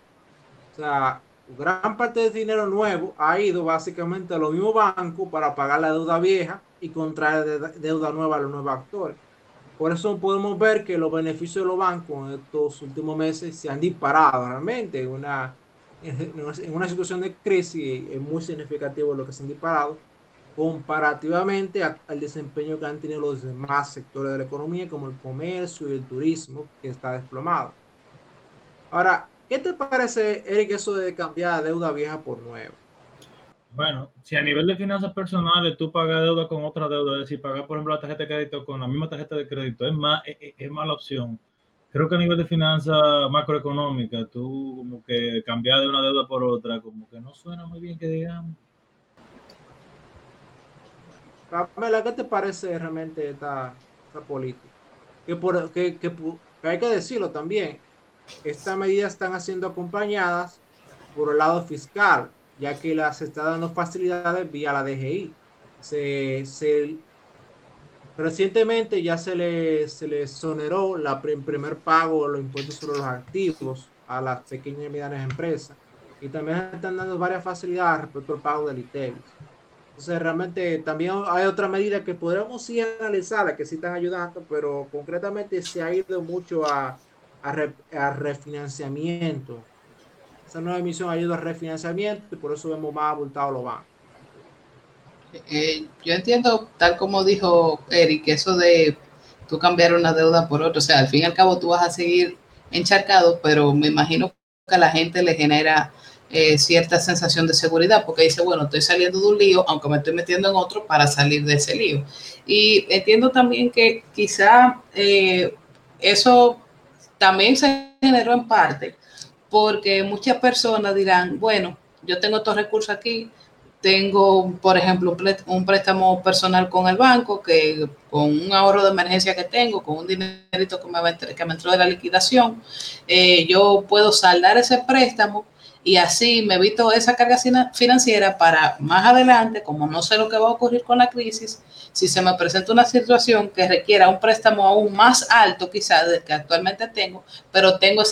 O sea, gran parte del dinero nuevo ha ido básicamente a los mismos bancos para pagar la deuda vieja y contraer deuda nueva a los nuevos actores. Por eso podemos ver que los beneficios de los bancos en estos últimos meses se han disparado realmente. En una, en una situación de crisis es muy significativo lo que se han disparado comparativamente al desempeño que han tenido los demás sectores de la economía, como el comercio y el turismo, que está desplomado. Ahora, ¿qué te parece, Eric, eso de cambiar deuda vieja por nueva? Bueno, si a nivel de finanzas personales tú pagas deuda con otra deuda, es decir, pagar por ejemplo la tarjeta de crédito con la misma tarjeta de crédito, es, más, es, es mala opción. Creo que a nivel de finanzas macroeconómicas, tú como que cambiar de una deuda por otra, como que no suena muy bien que digamos. Pamela, ¿qué te parece realmente esta, política? Que, hay que decirlo también, estas medidas están siendo acompañadas por el lado fiscal, ya que las está dando facilidades vía la DGI. Recientemente ya se le, se le exoneró la primer pago de los impuestos sobre los activos a las pequeñas y medianas empresas. Y también están dando varias facilidades respecto al pago del ITEVIS. Entonces, realmente también hay otra medida que podríamos sí analizar, que sí están ayudando, pero concretamente se ha ido mucho a, a, refinanciamiento. Esa nueva emisión ha ido a refinanciamiento y por eso vemos más abultados los bancos. Eh, yo entiendo, tal como dijo Eric, eso de tú cambiar una deuda por otra, o sea, al fin y al cabo tú vas a seguir encharcado, pero me imagino que a la gente le genera eh, cierta sensación de seguridad, porque dice, bueno, estoy saliendo de un lío, aunque me estoy metiendo en otro para salir de ese lío. Y entiendo también que quizá eh, eso también se generó en parte porque muchas personas dirán, bueno, yo tengo estos recursos aquí, tengo, por ejemplo, un préstamo personal con el banco, que con un ahorro de emergencia que tengo, con un dinerito que me, entró de la liquidación, eh, yo puedo saldar ese préstamo y así me evito esa carga financiera para más adelante, como no sé lo que va a ocurrir con la crisis, si se me presenta una situación que requiera un préstamo aún más alto quizás del que actualmente tengo, pero tengo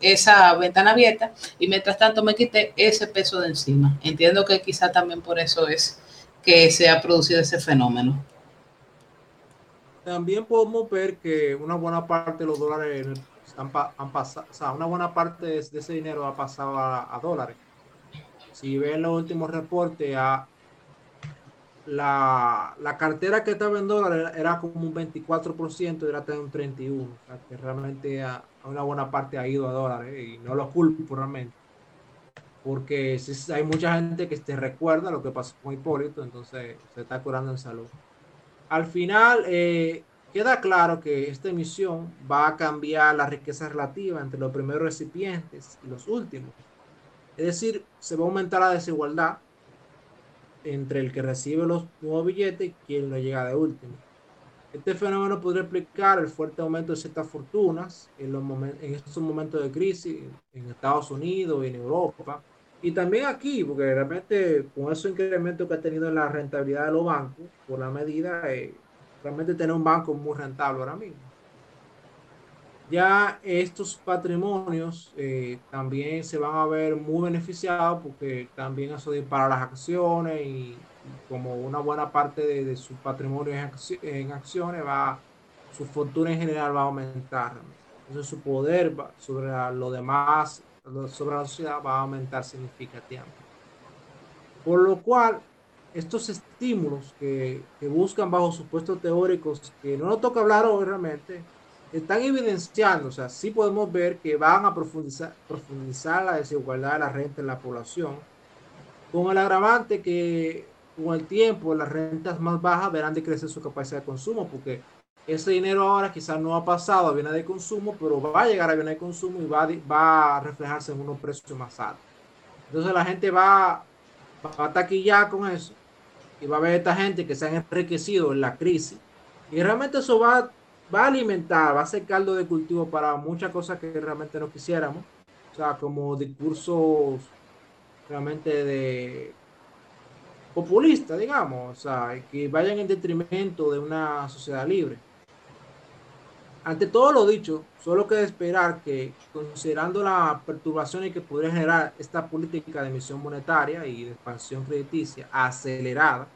esa, ventana abierta y mientras tanto me quité ese peso de encima. Entiendo que quizá también por eso es que se ha producido ese fenómeno. También podemos ver que una buena parte de los dólares han, pasado, o sea, una buena parte de, ese dinero ha pasado a, dólares. Si ven los últimos reportes, a, la, la, cartera que estaba en dólares era como un 24% y era un 31%. O sea, que realmente a, una buena parte ha ido a dólares y no lo culpo realmente. porque hay mucha gente que te recuerda lo que pasó con Hipólito, entonces se está curando en salud. Al final, eh, queda claro que esta emisión va a cambiar la riqueza relativa entre los primeros recipientes y los últimos. Es decir, se va a aumentar la desigualdad entre el que recibe los nuevos billetes y quien lo llega de último. Este fenómeno podría explicar el fuerte aumento de ciertas fortunas en, los en estos momentos de crisis en Estados Unidos y en Europa. Y también aquí, porque realmente con ese incremento que ha tenido en la rentabilidad de los bancos, por la medida, eh, realmente tener un banco muy rentable ahora mismo. Ya estos patrimonios eh, también se van a ver muy beneficiados porque también eso dispara las acciones y, como una buena parte de, su patrimonio en, acciones, va, su fortuna en general va a aumentar. Entonces su poder sobre lo demás, sobre la sociedad va a aumentar significativamente. Por lo cual, estos estímulos que, que buscan bajo supuestos teóricos, que no nos toca hablar hoy realmente, están evidenciando, o sea, sí podemos ver que van a profundizar, profundizar la desigualdad de la renta en la población, con el agravante que con el tiempo las rentas más bajas verán de crecer su capacidad de consumo, porque ese dinero ahora quizás no ha pasado a bienes de consumo, pero va a llegar a bienes de consumo y va, va a reflejarse en unos precios más altos. Entonces la gente va, va a taquillar con eso. Y va a ver esta gente que se han enriquecido en la crisis. Y realmente eso va, va a alimentar, va a ser caldo de cultivo para muchas cosas que realmente no quisiéramos, o sea, como discursos realmente de populista, digamos, o sea, que vayan en detrimento de una sociedad libre. Ante todo lo dicho, solo queda esperar que, considerando las perturbaciones que podría generar esta política de emisión monetaria y de expansión crediticia acelerada,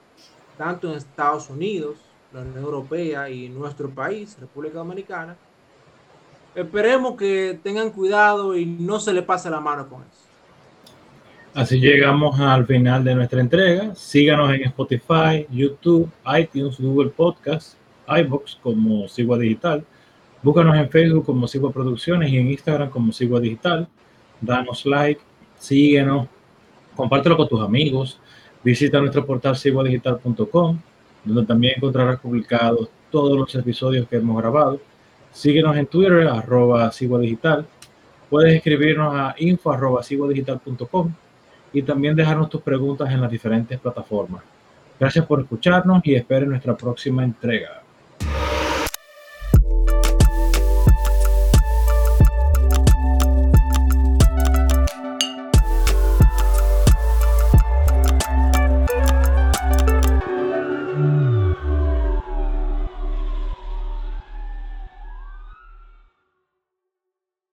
tanto en Estados Unidos, la Unión Europea y nuestro país, República Dominicana, esperemos que tengan cuidado y no se le pase la mano con eso. Así llegamos al final de nuestra entrega. Síganos en Spotify, YouTube, iTunes, Google Podcast, iBox como Sigua Digital. Búscanos en Facebook como Sigua Producciones y en Instagram como Sigua Digital. Danos like, síguenos, compártelo con tus amigos. Visita nuestro portal siguadigital.com, donde también encontrarás publicados todos los episodios que hemos grabado. Síguenos en Twitter, arroba Digital. Puedes escribirnos a info arroba y también dejarnos tus preguntas en las diferentes plataformas. Gracias por escucharnos y esperen nuestra próxima entrega.